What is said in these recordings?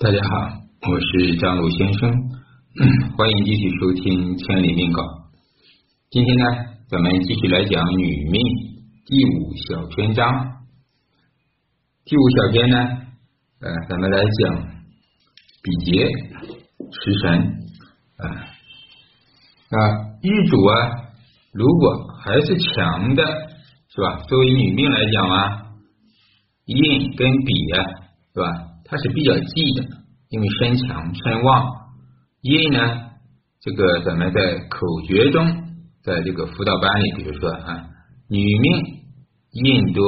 大家好，我是张鲁先生，欢迎继续收听《千里命稿》。今天呢，咱们继续来讲女命第五小篇章。第五小篇呢，呃，咱们来讲比劫食神啊啊，日主啊，如果还是强的，是吧？作为女命来讲啊，印跟比啊，是吧？它是比较忌的，因为身强身旺。印呢，这个咱们在口诀中，在这个辅导班里，比如说啊，女命印多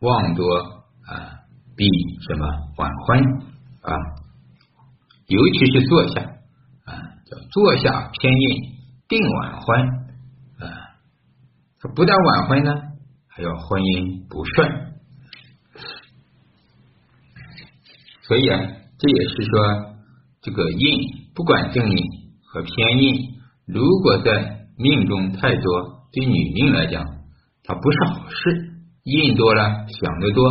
旺多啊，必什么晚婚啊，尤其是坐下啊，叫坐下偏印定晚婚啊，它不但晚婚呢，还要婚姻不顺。所以啊，这也是说，这个印不管正印和偏印，如果在命中太多，对女命来讲，它不是好事。印多了，想得多，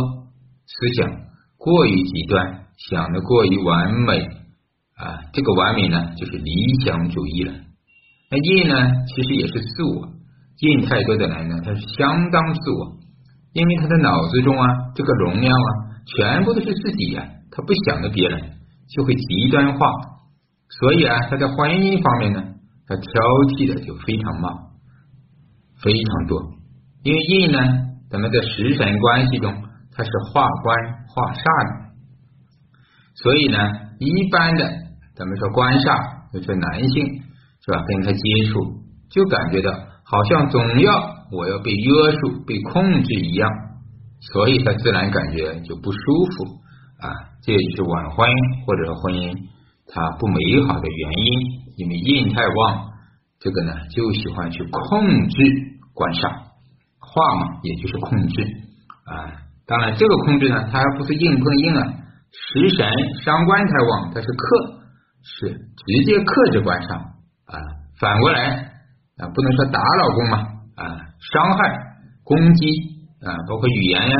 思想过于极端，想的过于完美啊，这个完美呢，就是理想主义了。那印呢，其实也是自我。印太多的人呢，他是相当自我，因为他的脑子中啊，这个容量啊，全部都是自己呀。他不想着别人，就会极端化，所以啊，他在婚姻方面呢，他挑剔的就非常慢，非常多。因为印呢，咱们在食神关系中，它是化官化煞的，所以呢，一般的咱们说官煞，就是男性是吧？跟他接触，就感觉到好像总要我要被约束、被控制一样，所以他自然感觉就不舒服。啊，这也就是晚婚或者婚姻它不美好的原因，因为印太旺，这个呢就喜欢去控制官煞，化嘛，也就是控制啊。当然，这个控制呢，它不是硬碰硬啊，食神伤官太旺，它是克，是直接克制官煞啊。反过来啊，不能说打老公嘛啊，伤害、攻击啊，包括语言呀，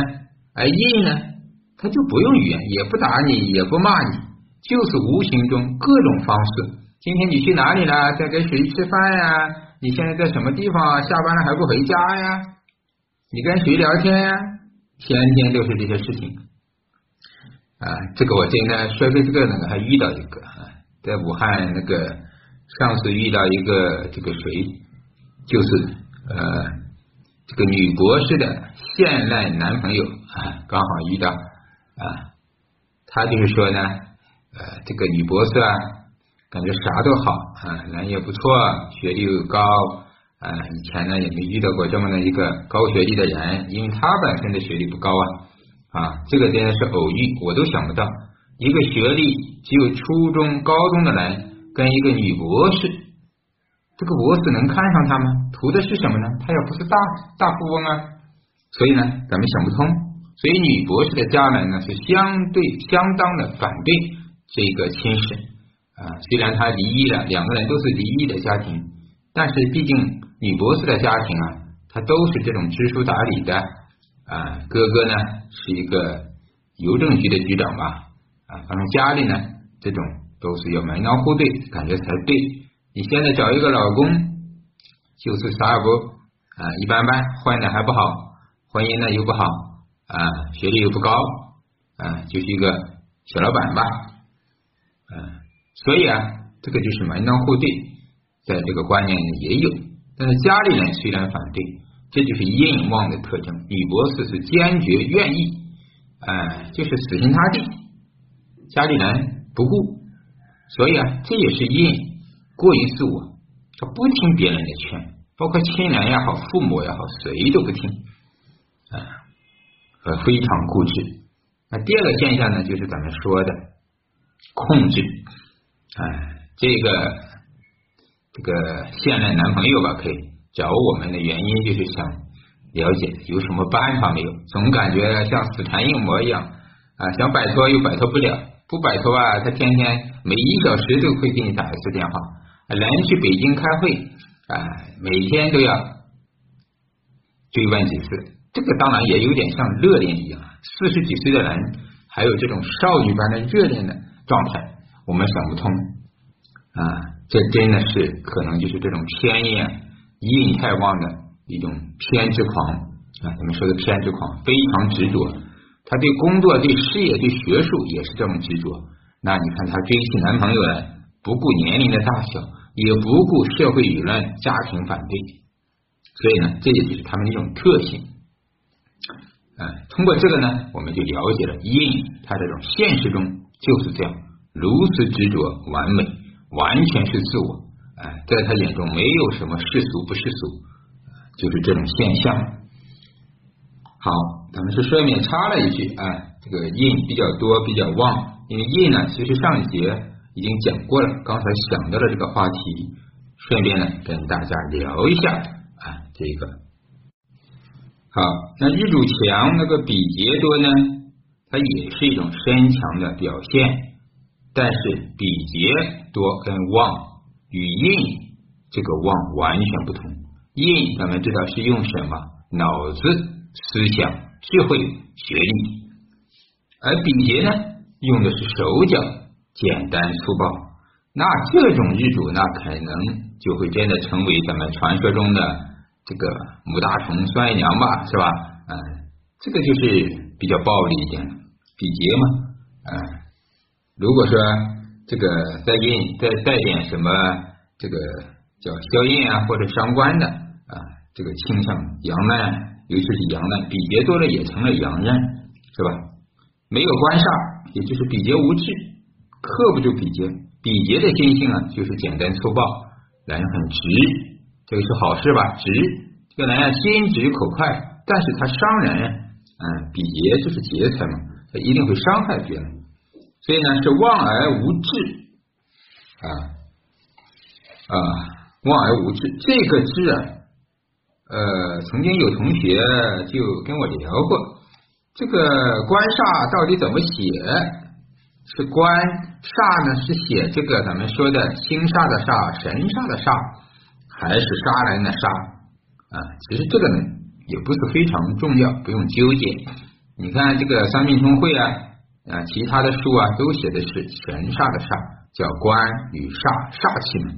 而印呢。他就不用语言，也不打你，也不骂你，就是无形中各种方式。今天你去哪里了？在跟谁吃饭呀？你现在在什么地方？下班了还不回家呀？你跟谁聊天呀？天天都是这些事情啊！这个我今天说的这个呢，还遇到一个啊，在武汉那个上次遇到一个这个谁，就是呃这个女博士的现任男朋友啊，刚好遇到。啊，他就是说呢，呃，这个女博士啊，感觉啥都好啊，人也不错，学历又高啊，以前呢也没遇到过这么的一个高学历的人，因为他本身的学历不高啊，啊，这个真的是偶遇，我都想不到，一个学历只有初中、高中的人跟一个女博士，这个博士能看上他吗？图的是什么呢？他又不是大大富翁啊，所以呢，咱们想不通。所以女博士的家人呢是相对相当的反对这个亲事啊，虽然他离异了，两个人都是离异的家庭，但是毕竟女博士的家庭啊，他都是这种知书达理的啊，哥哥呢是一个邮政局的局长吧啊，反正家里呢这种都是要门当户对，感觉才对。你现在找一个老公就是啥也不啊，一般般，混的还不好，婚姻呢又不好。啊，学历又不高，啊，就是一个小老板吧，嗯，所以啊，这个就是门当户对，在这个观念里也有，但是家里人虽然反对，这就是印旺的特征。女博士是坚决愿意，啊，就是死心塌地，家里人不顾，所以啊，这也是印过于自我，他不听别人的劝，包括亲人也好，父母也好，谁都不听，啊。呃，非常固执。那第二个现象呢，就是咱们说的控制。哎，这个这个现任男朋友吧，可以找我们的原因，就是想了解有什么办法没有？总感觉像死缠硬磨一样啊，想摆脱又摆脱不了，不摆脱啊，他天天每一小时都会给你打一次电话。人去北京开会啊，每天都要追问几次。这个当然也有点像热恋一样，四十几岁的人还有这种少女般的热恋的状态，我们想不通啊，这真的是可能就是这种偏厌印太旺的一种偏执狂啊，咱们说的偏执狂非常执着，他对工作、对事业、对学术也是这么执着。那你看他追起男朋友来，不顾年龄的大小，也不顾社会舆论、家庭反对，所以呢，这也就是他们一种特性。嗯，通过这个呢，我们就了解了印，他这种现实中就是这样，如此执着完美，完全是自我。哎，在他眼中没有什么世俗不世俗，就是这种现象。好，咱们是顺便插了一句啊，这个印比较多，比较旺，因为印呢，其实上一节已经讲过了，刚才想到了这个话题，顺便呢跟大家聊一下啊，这个。好，那日主强，那个比劫多呢，它也是一种身强的表现，但是比劫多跟旺与印这个旺完全不同。印咱们知道是用什么？脑子、思想、智慧、学历，而比劫呢，用的是手脚，简单粗暴。那这种日主，那可能就会真的成为咱们传说中的。这个母大虫孙二娘吧，是吧？嗯，这个就是比较暴力一点，比劫嘛。嗯，如果说这个再印再带点什么这个叫消印啊，或者伤官的啊，这个倾向阳难，尤其是阳难，比劫多了也成了阳刃，是吧？没有官煞，也就是比劫无智，克不住比劫。比劫的心性啊，就是简单粗暴，人很直。这个是好事吧？直这个人啊，心直口快，但是他伤人，嗯，比劫就是劫财嘛，他一定会伤害别人，所以呢是望而无智啊啊，望而无智，这个智啊，呃，曾经有同学就跟我聊过，这个官煞到底怎么写？是官煞呢？是写这个咱们说的星煞的煞，神煞的煞？还是杀人的杀啊，其实这个呢也不是非常重要，不用纠结。你看这个三命通会啊啊，其他的书啊都写的是神煞的煞，叫官与煞煞气嘛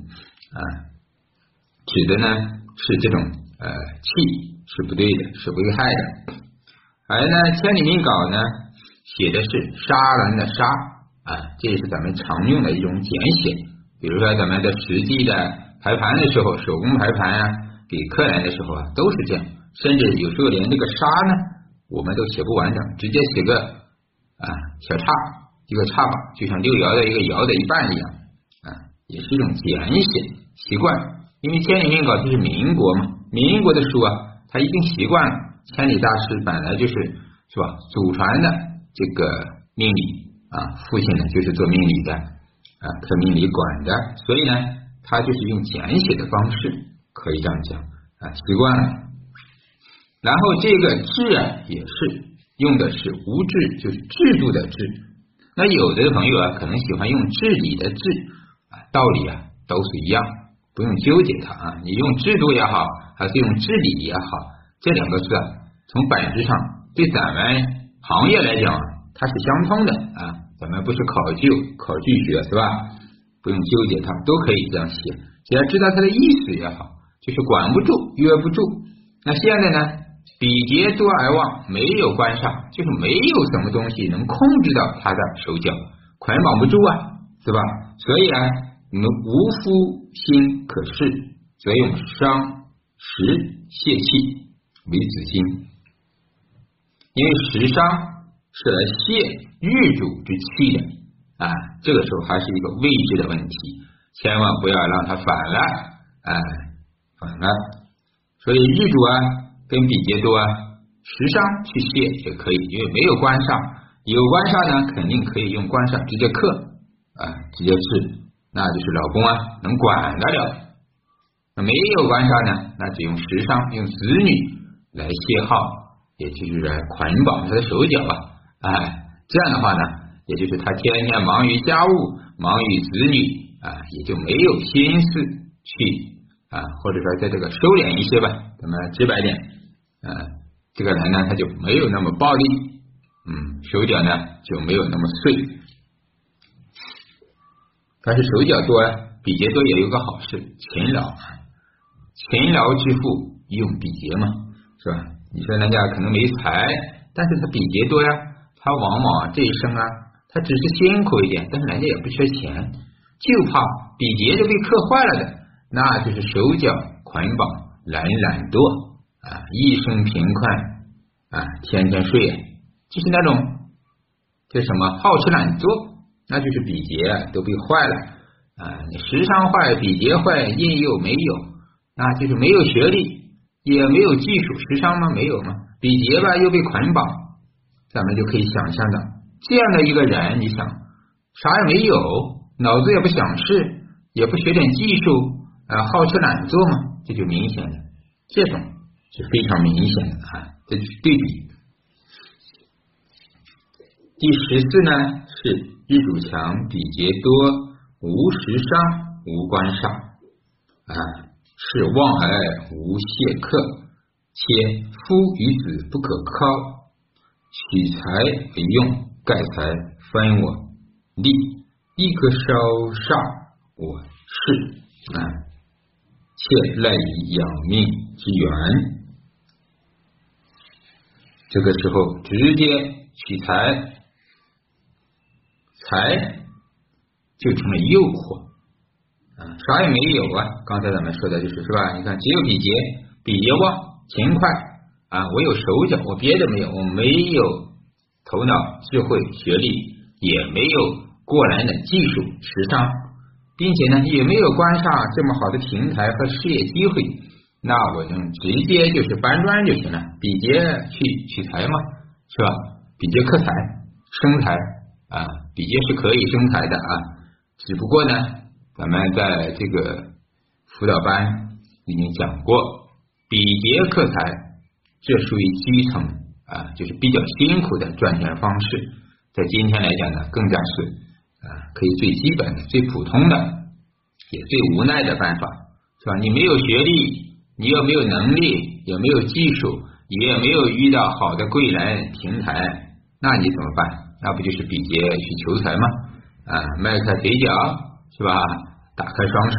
啊，指的呢是这种呃气是不对的，是危害的。而呢千里命稿呢写的是杀人的杀啊，这也是咱们常用的一种简写。比如说咱们的实际的。排盘的时候，手工排盘啊，给客人的时候啊，都是这样。甚至有时候连这个沙呢，我们都写不完整，直接写个啊小叉，一个叉吧，就像六爻的一个爻的一半一样啊，也是一种简写习惯。因为千里命稿就是民国嘛，民国的书啊，他已经习惯了。千里大师本来就是是吧，祖传的这个命理啊，父亲呢就是做命理的啊，做命理馆的，所以呢。他就是用简写的方式，可以这样讲啊，习惯了。然后这个治啊，也是用的是无治，就是制度的制。那有的朋友啊，可能喜欢用治理的治啊，道理啊都是一样，不用纠结它啊。你用制度也好，还是用治理也好，这两个字啊，从本质上对咱们行业来讲，它是相通的啊。咱们不是考究考据学是吧？不用纠结它，都可以这样写，只要知道它的意思也好，就是管不住、约不住。那现在呢，比劫多而旺，没有关煞，就是没有什么东西能控制到他的手脚，捆绑不住啊，是吧？所以啊，你们无夫心可恃，则用伤食泄气为子心，因为食伤是来泄玉主之气的。啊，这个时候还是一个位置的问题，千万不要让它反了，哎，反了。所以日主啊跟比劫多啊，时伤去泄也可以，因为没有官煞，有官煞呢肯定可以用官煞直接克啊，直接治，那就是老公啊能管得了。那没有官煞呢，那只用时伤，用子女来泄耗，也就是来捆绑他的手脚啊，哎，这样的话呢。也就是他天天忙于家务，忙于子女啊，也就没有心思去啊，或者说在这个收敛一些吧，咱们直白点，啊，这个人呢他就没有那么暴力，嗯，手脚呢就没有那么碎。但是手脚多，比劫多也有个好事，勤劳，勤劳致富用比劫嘛，是吧？你说人家可能没财，但是他比劫多呀，他往往这一生啊，他只是辛苦一点，但是人家也不缺钱，就怕比劫就被克坏了的，那就是手脚捆绑，懒懒惰啊，一生贫困啊，天天睡，就是那种叫什么好吃懒做，那就是比劫都被坏了啊，你时伤坏，比劫坏，印又没有，那就是没有学历。也没有技术，时尚吗？没有吗？比劫吧又被捆绑，咱们就可以想象的这样的一个人，你想啥也没有，脑子也不想事，也不学点技术啊，好吃懒做嘛，这就明显了，这种是非常明显的啊，这就是对比。第十四呢是日主强，比劫多，无食伤，无官煞啊。是望而无谢客，且夫与子不可靠，取财为用，盖财分我利，亦可烧煞我事啊！且赖以养命之源。这个时候直接取财，财就成了诱惑。啊，啥也没有啊！刚才咱们说的就是是吧？你看，只有比劫，比劫旺，勤快啊！我有手脚，我别的没有，我没有头脑、智慧、学历，也没有过人的技术、时尚，并且呢，也没有关上这么好的平台和事业机会，那我就直接就是搬砖就行了。比劫去取财嘛，是吧？比劫克财生财啊，比劫是可以生财的啊，只不过呢。咱们在这个辅导班已经讲过，比劫克财，这属于基层啊，就是比较辛苦的赚钱方式。在今天来讲呢，更加是啊，可以最基本的、最普通的，也最无奈的办法，是吧？你没有学历，你又没有能力，也没有技术，也没有遇到好的贵人平台，那你怎么办？那不就是比劫去求财吗？啊，迈开腿脚。是吧？打开双手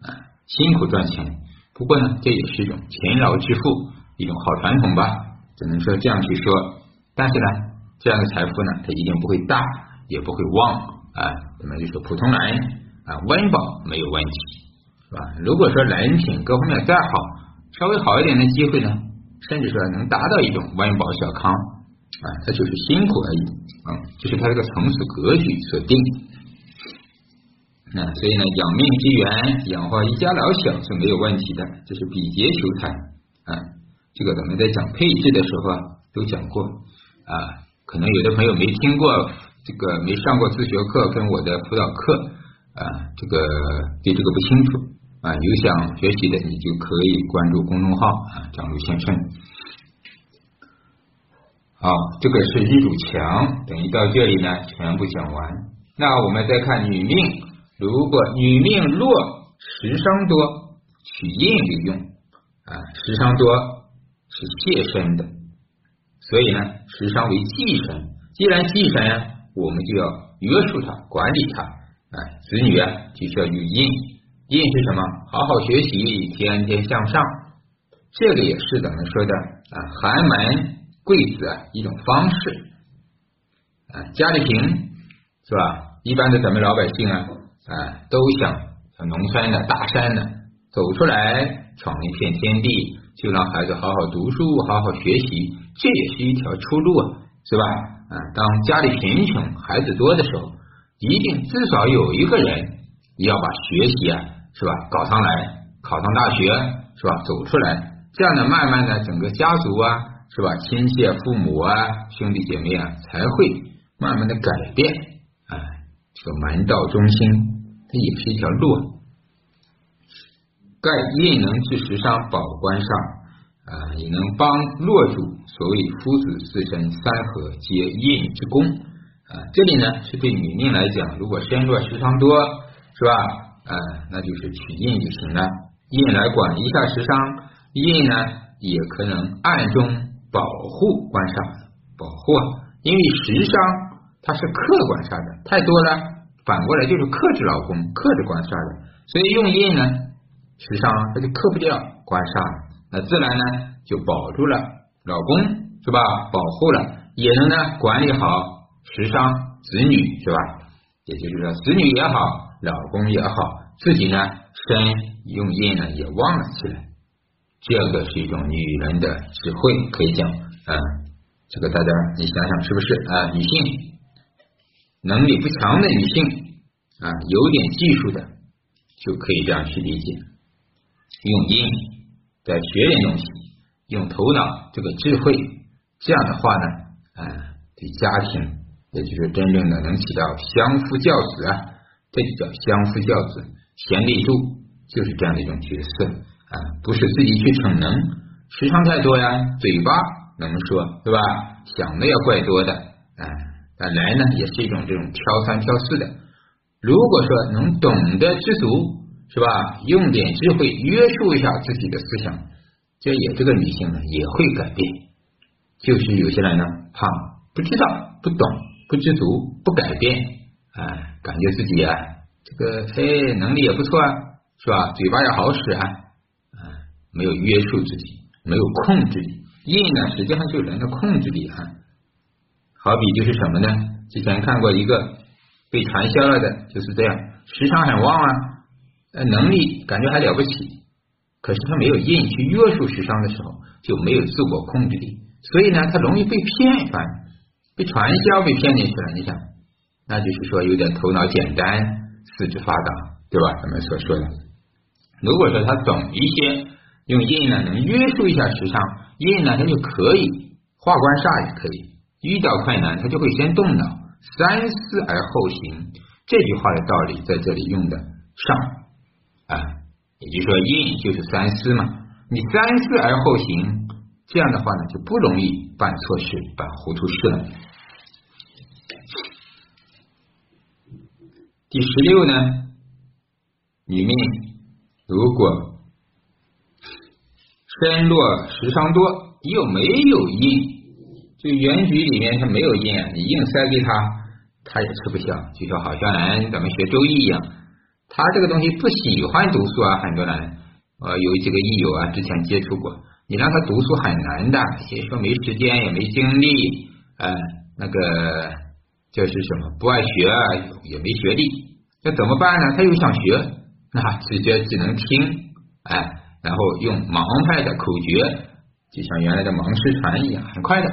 啊，辛苦赚钱。不过呢，这也是一种勤劳致富，一种好传统吧。只能说这样去说。但是呢，这样的财富呢，它一定不会大，也不会旺啊。那么就说普通人啊，温饱没有问题，是吧？如果说人品各方面再好，稍微好一点的机会呢，甚至说能达到一种温饱小康啊，它就是辛苦而已啊，就是他这个层次格局所定。那所以呢，养命之源，养活一家老小是没有问题的，这是比劫求财啊。这个咱们在讲配置的时候啊，都讲过啊。可能有的朋友没听过这个，没上过自学课跟我的辅导课啊，这个对这个不清楚啊。有想学习的，你就可以关注公众号啊，张璐先生。好，这个是一堵墙，等于到这里呢，全部讲完。那我们再看女命。如果女命弱，食伤多，取印为用啊。食伤多是泄身的，所以呢，食伤为忌神。既然忌神，我们就要约束他，管理他。哎，子女啊，就需要有印。印是什么？好好学习，天天向上。这个也是咱们说的啊，寒门贵子啊一种方式啊。家里贫是吧？一般的咱们老百姓啊。啊，都想像农村的大山的走出来，闯一片天地，就让孩子好好读书，好好学习，这也是一条出路啊，是吧？啊，当家里贫穷，孩子多的时候，一定至少有一个人要把学习啊，是吧？搞上来，考上大学，是吧？走出来，这样呢，慢慢的，整个家族啊，是吧？亲戚啊、父母啊，兄弟姐妹啊，才会慢慢的改变，啊，这个门道中心。它也是一条路，盖印能治时伤保官上啊，也能帮落主。所谓夫子自身三合皆印之功啊。这里呢是对女命来讲，如果身弱时伤多，是吧？啊，那就是取印就行了。印来管一下时伤，印呢也可能暗中保护官煞，保护啊，因为时伤它是客观上的，太多了。反过来就是克制老公，克制官煞的。所以用印呢，实际上他就克不掉官煞，那自然呢就保住了老公是吧？保护了，也能呢管理好时伤子女是吧？也就是说，子女也好，老公也好，自己呢身用印呢也旺了起来。这个是一种女人的智慧，可以讲啊，这个大家你想想是不是啊？女性能力不强的女性啊，有点技术的就可以这样去理解，用印在学点东西，用头脑这个智慧，这样的话呢，啊，对家庭也就是真正的能起到相夫教子啊，这就叫相夫教子，贤内助就是这样的一种角色。啊，不是自己去逞能，时长太多呀，嘴巴能说，对吧？想的也怪多的，啊，但来呢也是一种这种挑三挑四的。如果说能懂得知足，是吧？用点智慧约束一下自己的思想，这也这个女性呢也会改变。就是有些人呢，怕不知道、不懂、不知足、不改变，哎，感觉自己啊，这个哎能力也不错啊，是吧？嘴巴也好使啊。没有约束自己，没有控制力，印呢实际上就是人的控制力啊。好比就是什么呢？之前看过一个被传销了的，就是这样，时常很旺啊，呃，能力感觉还了不起，可是他没有印去约束时尚的时候，就没有自我控制力，所以呢，他容易被骗，反被传销被骗进去了。你想，那就是说有点头脑简单，四肢发达，对吧？咱们所说的，如果说他懂一些。用印呢，能约束一下时尚，印呢，他就可以化官煞也可以。遇到困难，他就会先动脑，三思而后行。这句话的道理在这里用的上啊，也就是说，印就是三思嘛。你三思而后行，这样的话呢，就不容易办错事、办糊涂事了。第十六呢，女命如果。身弱食伤多，又没有印，就原局里面它没有印，你硬塞给他，他也吃不消。就说好像咱咱们学周易一样，他这个东西不喜欢读书啊，很多人呃有几个益友啊，之前接触过，你让他读书很难的，也说没时间也没精力，呃，那个就是什么不爱学啊，也没学历，那怎么办呢？他又想学，那直接只能听，哎。然后用盲派的口诀，就像原来的盲师传一样，很快的，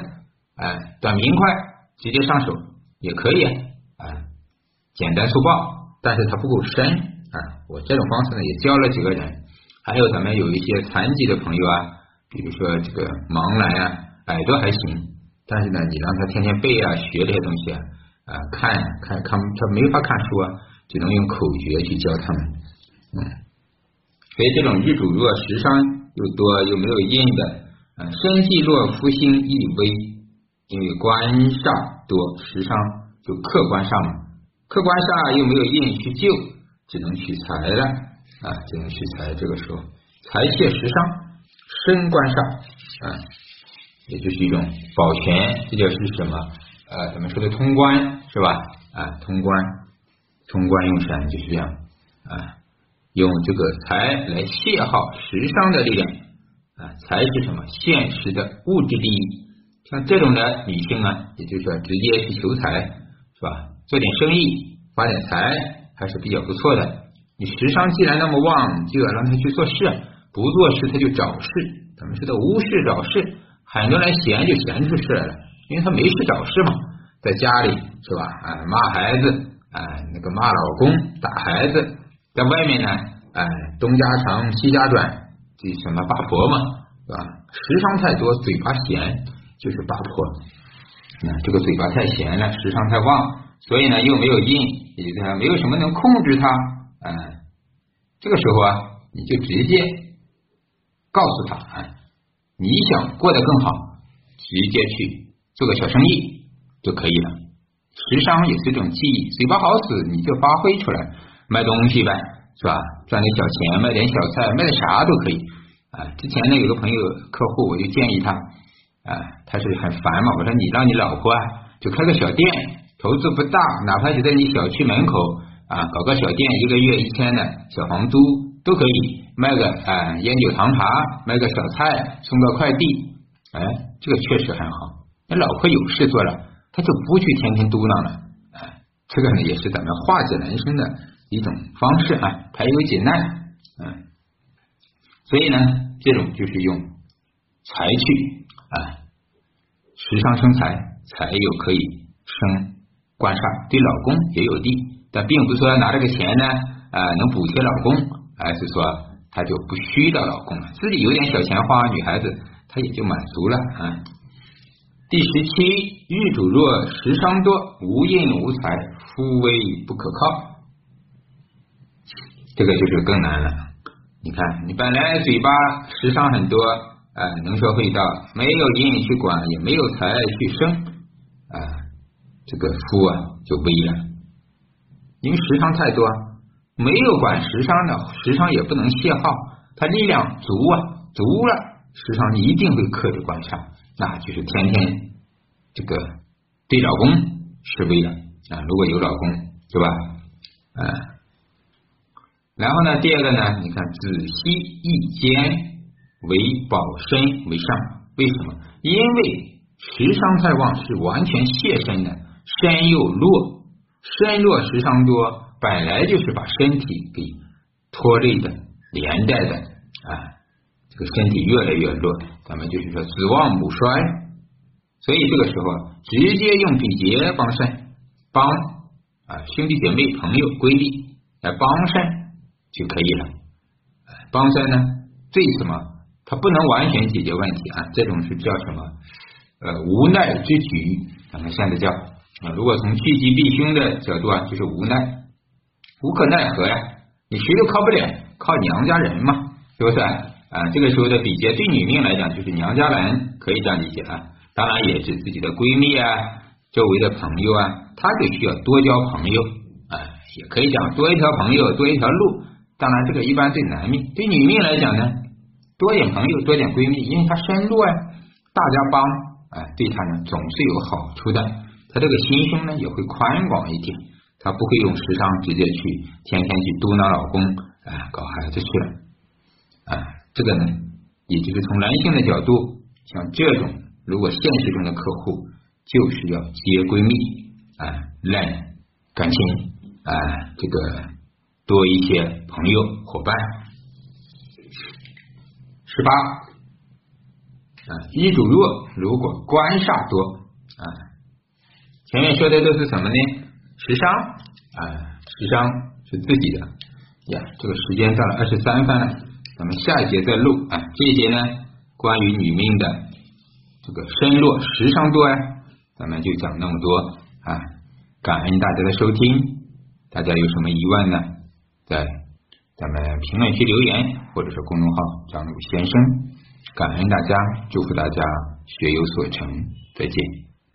哎，短平快，直接上手也可以，啊，简单粗暴，但是它不够深。我这种方式呢，也教了几个人，还有咱们有一些残疾的朋友啊，比如说这个盲来啊，耳朵还行，但是呢，你让他天天背啊，学这些东西啊，啊，看看看，他没法看书啊，只能用口诀去教他们，嗯。所以这种日主弱食伤又多又没有印的，啊，身气弱夫星亦微，因为官煞多食伤就客观上嘛，客观上又没有印去救，只能取财了啊，只能取财。这个时候财泄时伤，身官煞啊，也就是一种保全，这就是什么啊？咱们说的通关是吧？啊，通关，通关用神就是这样啊。用这个财来泄耗时伤的力量啊，财是什么？现实的物质利益。像这种的女性啊，也就是说直接去求财是吧？做点生意发点财还是比较不错的。你时伤既然那么旺，就要让他去做事，不做事他就找事。咱们说的无事找事，很多人闲就闲出事来了，因为他没事找事嘛，在家里是吧？哎，骂孩子，哎，那个骂老公，打孩子。在外面呢，哎，东家长西家短，这什么八婆嘛，是吧？时伤太多，嘴巴闲，就是八婆。那这个嘴巴太闲了，时伤太旺，所以呢又没有印，也就是说没有什么能控制他。嗯，这个时候啊，你就直接告诉他，啊，你想过得更好，直接去做个小生意就可以了。时伤也是一种记忆，嘴巴好使，你就发挥出来。卖东西呗，是吧？赚点小钱，卖点小菜，卖点啥都可以啊。之前呢，有个朋友客户，我就建议他啊，他是很烦嘛。我说你让你老婆啊，就开个小店，投资不大，哪怕就在你小区门口啊，搞个小店，一个月一千的小房租都可以，卖个啊烟酒糖茶，卖个小菜，送个快递，哎，这个确实很好。那老婆有事做了，他就不去天天嘟囔了，哎，这个呢也是咱们化解人生的一种方式啊，排忧解难，嗯，所以呢，这种就是用财去啊，时尚生财，财又可以生官煞，对老公也有利。但并不是说拿这个钱呢啊能补贴老公，而是说他就不需要老公了，自己有点小钱花，女孩子她也就满足了啊。第十七，日主弱，食伤多，无印无财，夫威不可靠。这个就是更难了。你看，你本来嘴巴食伤很多，啊，能说会道，没有印去管，也没有财去生，这个夫啊就危了。因为时伤太多，没有管时伤的时伤也不能泄耗，他力量足啊，足了时伤一定会克制官杀，那就是天天这个对老公是威了啊。如果有老公，对吧？啊，然后呢，第二个呢，你看子息一坚为保身为上，为什么？因为时伤太旺是完全泄身的，身又弱。身弱时伤多，本来就是把身体给拖累的、连带的啊，这个身体越来越弱，咱们就是说子旺母衰，所以这个时候直接用比劫帮肾，帮啊兄弟姐妹、朋友、闺蜜来帮肾就可以了。帮肾呢，最什么？它不能完全解决问题啊，这种是叫什么？呃，无奈之举，咱们现在叫。啊，如果从趋吉避凶的角度啊，就是无奈，无可奈何呀，你谁都靠不了，靠娘家人嘛，是不是啊？这个时候的比劫对女命来讲，就是娘家人，可以这样理解啊。当然也指自己的闺蜜啊，周围的朋友啊，她就需要多交朋友啊，也可以讲多一条朋友多一条路。当然，这个一般对男命，对女命来讲呢，多点朋友多点闺蜜，因为她身弱啊，大家帮啊，对她呢总是有好处的。他这个心胸呢也会宽广一点，他不会用时尚直接去天天去嘟囔老公啊搞孩子去了啊，这个呢也就是从男性的角度，像这种如果现实中的客户就是要接闺蜜啊赖感情啊这个多一些朋友伙伴。十八啊，衣主弱，如果官煞多。前面说的都是什么呢？时伤啊，时伤是自己的呀。这个时间到了二十三分了，咱们下一节再录啊。这一节呢，关于女命的这个身弱时伤多呀，咱们就讲那么多啊。感恩大家的收听，大家有什么疑问呢？在咱们评论区留言，或者是公众号张鲁先生。感恩大家，祝福大家学有所成，再见。